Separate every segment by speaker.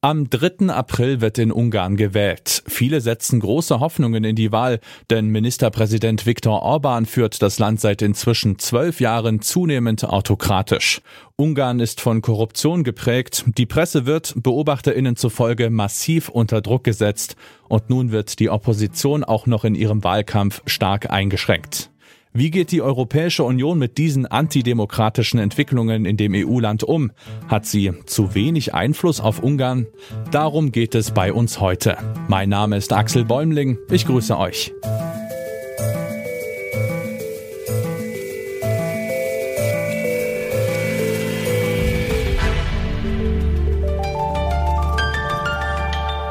Speaker 1: Am 3. April wird in Ungarn gewählt. Viele setzen große Hoffnungen in die Wahl, denn Ministerpräsident Viktor Orban führt das Land seit inzwischen zwölf Jahren zunehmend autokratisch. Ungarn ist von Korruption geprägt, die Presse wird, Beobachterinnen zufolge, massiv unter Druck gesetzt und nun wird die Opposition auch noch in ihrem Wahlkampf stark eingeschränkt. Wie geht die Europäische Union mit diesen antidemokratischen Entwicklungen in dem EU-Land um? Hat sie zu wenig Einfluss auf Ungarn? Darum geht es bei uns heute. Mein Name ist Axel Bäumling. Ich grüße euch.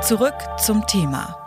Speaker 2: Zurück zum Thema.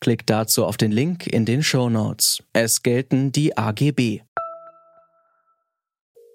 Speaker 3: Klickt dazu auf den Link in den Show Notes. Es gelten die AGB.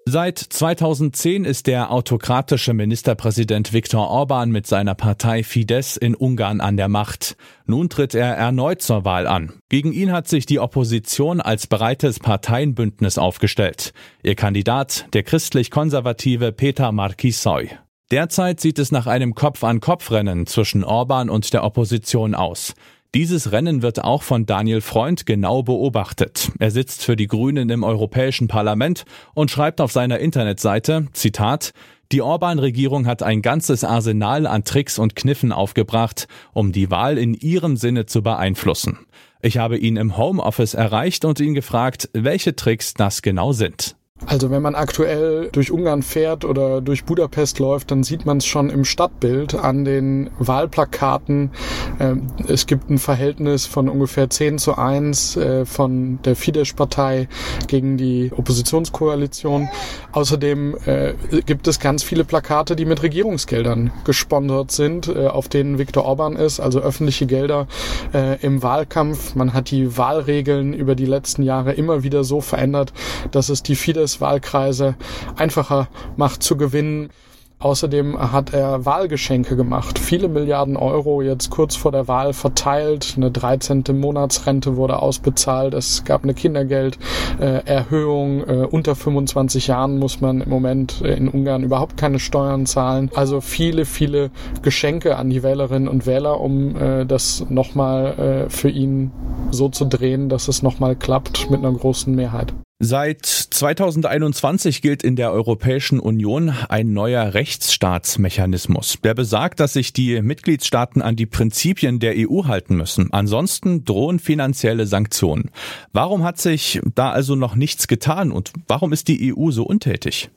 Speaker 1: Seit 2010 ist der autokratische Ministerpräsident Viktor Orban mit seiner Partei Fidesz in Ungarn an der Macht. Nun tritt er erneut zur Wahl an. Gegen ihn hat sich die Opposition als breites Parteienbündnis aufgestellt. Ihr Kandidat, der christlich-konservative Peter Markisoy. Derzeit sieht es nach einem Kopf-an-Kopf-Rennen zwischen Orban und der Opposition aus. Dieses Rennen wird auch von Daniel Freund genau beobachtet. Er sitzt für die Grünen im Europäischen Parlament und schreibt auf seiner Internetseite, Zitat, die Orban-Regierung hat ein ganzes Arsenal an Tricks und Kniffen aufgebracht, um die Wahl in ihrem Sinne zu beeinflussen. Ich habe ihn im Homeoffice erreicht und ihn gefragt, welche Tricks das genau sind.
Speaker 4: Also wenn man aktuell durch Ungarn fährt oder durch Budapest läuft, dann sieht man es schon im Stadtbild an den Wahlplakaten. Ähm, es gibt ein Verhältnis von ungefähr 10 zu 1 äh, von der Fidesz-Partei gegen die Oppositionskoalition. Außerdem äh, gibt es ganz viele Plakate, die mit Regierungsgeldern gesponsert sind, äh, auf denen Viktor Orban ist, also öffentliche Gelder im Wahlkampf. Man hat die Wahlregeln über die letzten Jahre immer wieder so verändert, dass es die Fidesz Wahlkreise einfacher macht zu gewinnen. Außerdem hat er Wahlgeschenke gemacht. Viele Milliarden Euro jetzt kurz vor der Wahl verteilt. Eine 13. Monatsrente wurde ausbezahlt. Es gab eine Kindergelderhöhung. Äh, unter 25 Jahren muss man im Moment in Ungarn überhaupt keine Steuern zahlen. Also viele, viele Geschenke an die Wählerinnen und Wähler, um äh, das nochmal äh, für ihn so zu drehen, dass es nochmal klappt mit einer großen Mehrheit.
Speaker 1: Seit 2021 gilt in der Europäischen Union ein neuer Rechtsstaatsmechanismus, der besagt, dass sich die Mitgliedstaaten an die Prinzipien der EU halten müssen. Ansonsten drohen finanzielle Sanktionen. Warum hat sich da also noch nichts getan und warum ist die EU so untätig?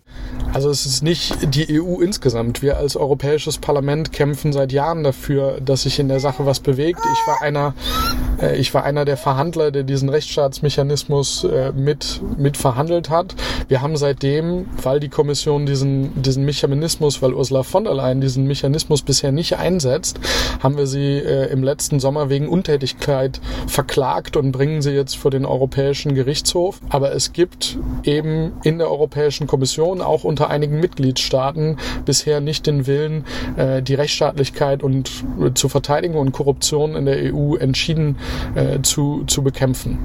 Speaker 4: Also es ist nicht die EU insgesamt. Wir als Europäisches Parlament kämpfen seit Jahren dafür, dass sich in der Sache was bewegt. Ich war einer, äh, ich war einer der Verhandler, der diesen Rechtsstaatsmechanismus äh, mit, mit verhandelt hat. Wir haben seitdem, weil die Kommission diesen, diesen Mechanismus, weil Ursula von der Leyen diesen Mechanismus bisher nicht einsetzt, haben wir sie äh, im letzten Sommer wegen Untätigkeit verklagt und bringen sie jetzt vor den Europäischen Gerichtshof. Aber es gibt eben in der Europäischen Kommission auch unter einigen Mitgliedstaaten bisher nicht den Willen, äh, die Rechtsstaatlichkeit und äh, zu verteidigen und Korruption in der EU entschieden äh, zu, zu bekämpfen.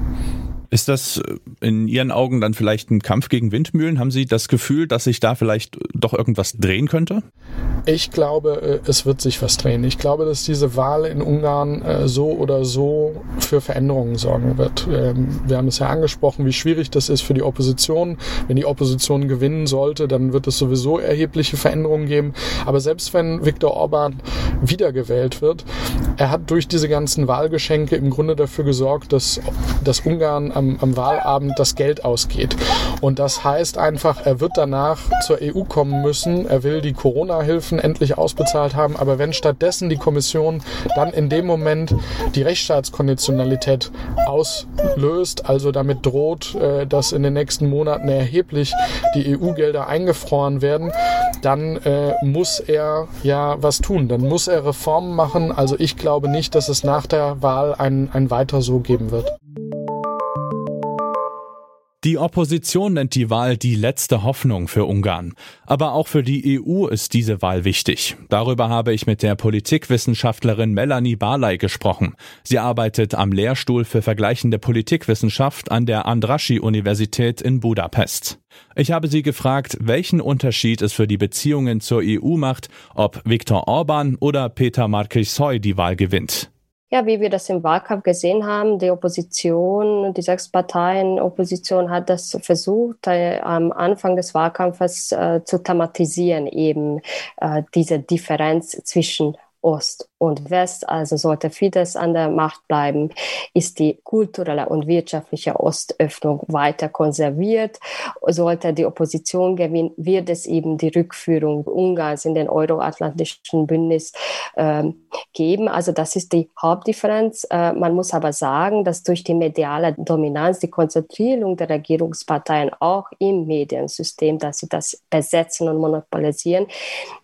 Speaker 1: Ist das äh, in Ihren Augen dann vielleicht ein Kampf gegen Windmühlen? Haben Sie das Gefühl, dass sich da vielleicht doch irgendwas drehen könnte?
Speaker 4: Ich glaube, äh, es wird sich was drehen. Ich glaube, dass diese Wahl in Ungarn äh, so oder so für Veränderungen sorgen wird. Ähm, wir haben es ja angesprochen, wie schwierig das ist für die Opposition. Wenn die Opposition gewinnen sollte, dann wird es sowieso erhebliche Veränderungen geben. Aber selbst wenn Viktor Orban wiedergewählt wird, er hat durch diese ganzen Wahlgeschenke im Grunde dafür gesorgt, dass, dass Ungarn am, am Wahlabend das Geld ausgeht. Und das heißt einfach, er wird danach zur EU kommen müssen. Er will die Corona-Hilfen endlich ausbezahlt haben. Aber wenn stattdessen die Kommission dann in dem Moment die Rechtsstaatskonditionalität auslöst, also damit droht, äh, dass in den nächsten Monaten erheblich die EU-Gelder eingefroren werden, dann äh, muss er ja was tun. Dann muss er Reformen machen. Also ich glaube nicht, dass es nach der Wahl ein, ein weiter so geben wird.
Speaker 1: Die Opposition nennt die Wahl die letzte Hoffnung für Ungarn. Aber auch für die EU ist diese Wahl wichtig. Darüber habe ich mit der Politikwissenschaftlerin Melanie Barley gesprochen. Sie arbeitet am Lehrstuhl für vergleichende Politikwissenschaft an der Andraschi-Universität in Budapest. Ich habe sie gefragt, welchen Unterschied es für die Beziehungen zur EU macht, ob Viktor Orban oder Peter Markisoy die Wahl gewinnt.
Speaker 5: Ja, wie wir das im Wahlkampf gesehen haben, die Opposition, die sechs Parteien Opposition hat das versucht, äh, am Anfang des Wahlkampfes äh, zu thematisieren, eben äh, diese Differenz zwischen Ost und West, also sollte Fidesz an der Macht bleiben, ist die kulturelle und wirtschaftliche Ostöffnung weiter konserviert. Sollte die Opposition gewinnen, wird es eben die Rückführung Ungarns in den euroatlantischen Bündnis äh, geben. Also das ist die Hauptdifferenz. Äh, man muss aber sagen, dass durch die mediale Dominanz, die Konzentrierung der Regierungsparteien auch im Mediensystem, dass sie das besetzen und monopolisieren,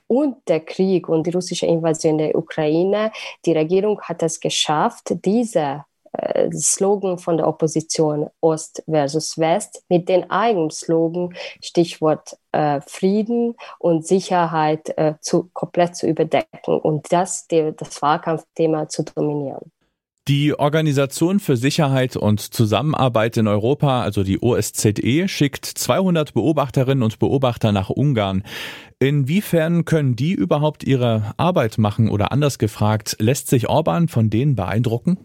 Speaker 5: und der Krieg und die russische Invasion der Ukraine, die Regierung hat es geschafft, diese äh, Slogan von der Opposition Ost versus West mit den eigenen Slogan Stichwort äh, Frieden und Sicherheit äh, zu, komplett zu überdecken und das die, das Wahlkampfthema zu dominieren.
Speaker 1: Die Organisation für Sicherheit und Zusammenarbeit in Europa, also die OSZE, schickt 200 Beobachterinnen und Beobachter nach Ungarn. Inwiefern können die überhaupt ihre Arbeit machen oder anders gefragt, lässt sich Orban von denen beeindrucken?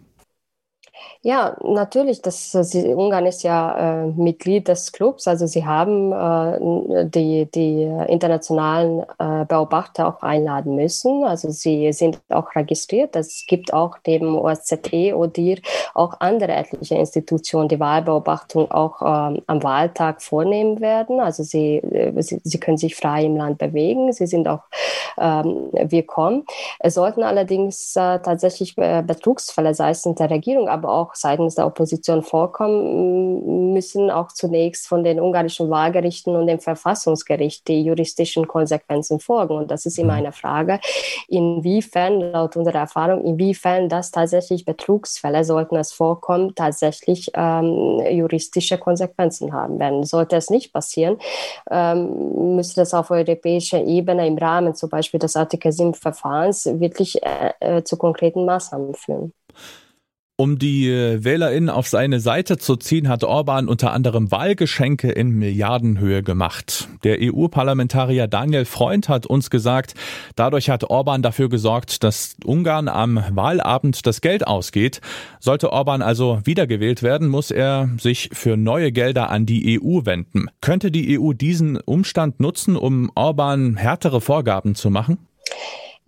Speaker 5: Ja, natürlich. Das, sie, Ungarn ist ja äh, Mitglied des Clubs. Also sie haben äh, die, die internationalen äh, Beobachter auch einladen müssen. Also sie sind auch registriert. Es gibt auch neben OSZE, ODIR auch andere etliche Institutionen, die Wahlbeobachtung auch ähm, am Wahltag vornehmen werden. Also sie, äh, sie, sie können sich frei im Land bewegen. Sie sind auch ähm, willkommen. Es sollten allerdings äh, tatsächlich äh, Betrugsfälle seitens der Regierung, aber auch seitens der Opposition vorkommen, müssen auch zunächst von den ungarischen Wahlgerichten und dem Verfassungsgericht die juristischen Konsequenzen folgen. Und das ist immer mhm. eine Frage, inwiefern, laut unserer Erfahrung, inwiefern das tatsächlich Betrugsfälle, sollten es vorkommen, tatsächlich ähm, juristische Konsequenzen haben werden. Sollte es nicht passieren, ähm, müsste das auf europäischer Ebene im Rahmen zum Beispiel des Artikel 7 Verfahrens wirklich äh, äh, zu konkreten Maßnahmen führen.
Speaker 1: Um die äh, WählerInnen auf seine Seite zu ziehen, hat Orban unter anderem Wahlgeschenke in Milliardenhöhe gemacht. Der EU-Parlamentarier Daniel Freund hat uns gesagt, dadurch hat Orban dafür gesorgt, dass Ungarn am Wahlabend das Geld ausgeht. Sollte Orban also wiedergewählt werden, muss er sich für neue Gelder an die EU wenden. Könnte die EU diesen Umstand nutzen, um Orban härtere Vorgaben zu machen?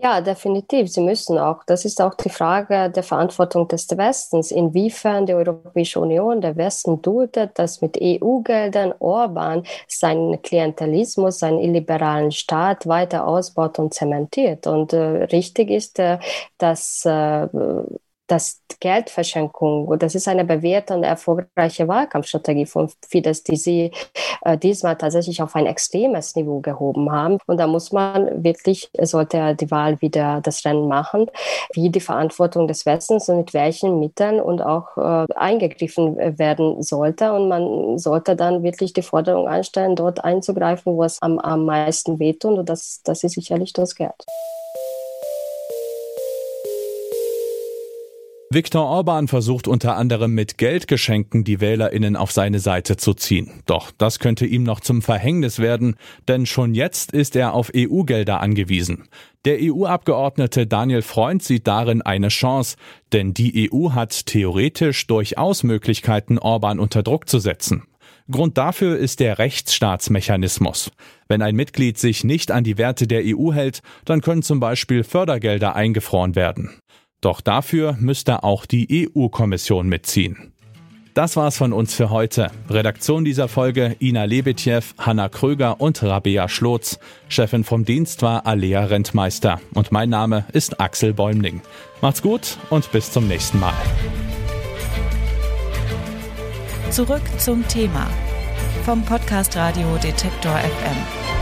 Speaker 5: Ja, definitiv. Sie müssen auch. Das ist auch die Frage der Verantwortung des Westens. Inwiefern die Europäische Union, der Westen duldet, dass mit EU-Geldern Orban seinen Klientelismus, seinen illiberalen Staat weiter ausbaut und zementiert. Und äh, richtig ist, äh, dass äh, dass Geldverschenkung, das ist eine bewährte und erfolgreiche Wahlkampfstrategie von Fidesz, die sie äh, diesmal tatsächlich auf ein extremes Niveau gehoben haben. Und da muss man wirklich, sollte die Wahl wieder das Rennen machen, wie die Verantwortung des Westens und mit welchen Mitteln und auch äh, eingegriffen werden sollte. Und man sollte dann wirklich die Forderung einstellen, dort einzugreifen, wo es am, am meisten wehtut. Und das, das ist sicherlich das Geld.
Speaker 1: Viktor Orban versucht unter anderem mit Geldgeschenken die Wählerinnen auf seine Seite zu ziehen. Doch das könnte ihm noch zum Verhängnis werden, denn schon jetzt ist er auf EU-Gelder angewiesen. Der EU-Abgeordnete Daniel Freund sieht darin eine Chance, denn die EU hat theoretisch durchaus Möglichkeiten, Orban unter Druck zu setzen. Grund dafür ist der Rechtsstaatsmechanismus. Wenn ein Mitglied sich nicht an die Werte der EU hält, dann können zum Beispiel Fördergelder eingefroren werden. Doch dafür müsste auch die EU-Kommission mitziehen. Das war's von uns für heute. Redaktion dieser Folge Ina Lebetjew, Hanna Kröger und Rabea Schlotz. Chefin vom Dienst war Alea Rentmeister. Und mein Name ist Axel Bäumling. Macht's gut und bis zum nächsten Mal.
Speaker 2: Zurück zum Thema vom Podcast Radio Detektor FM.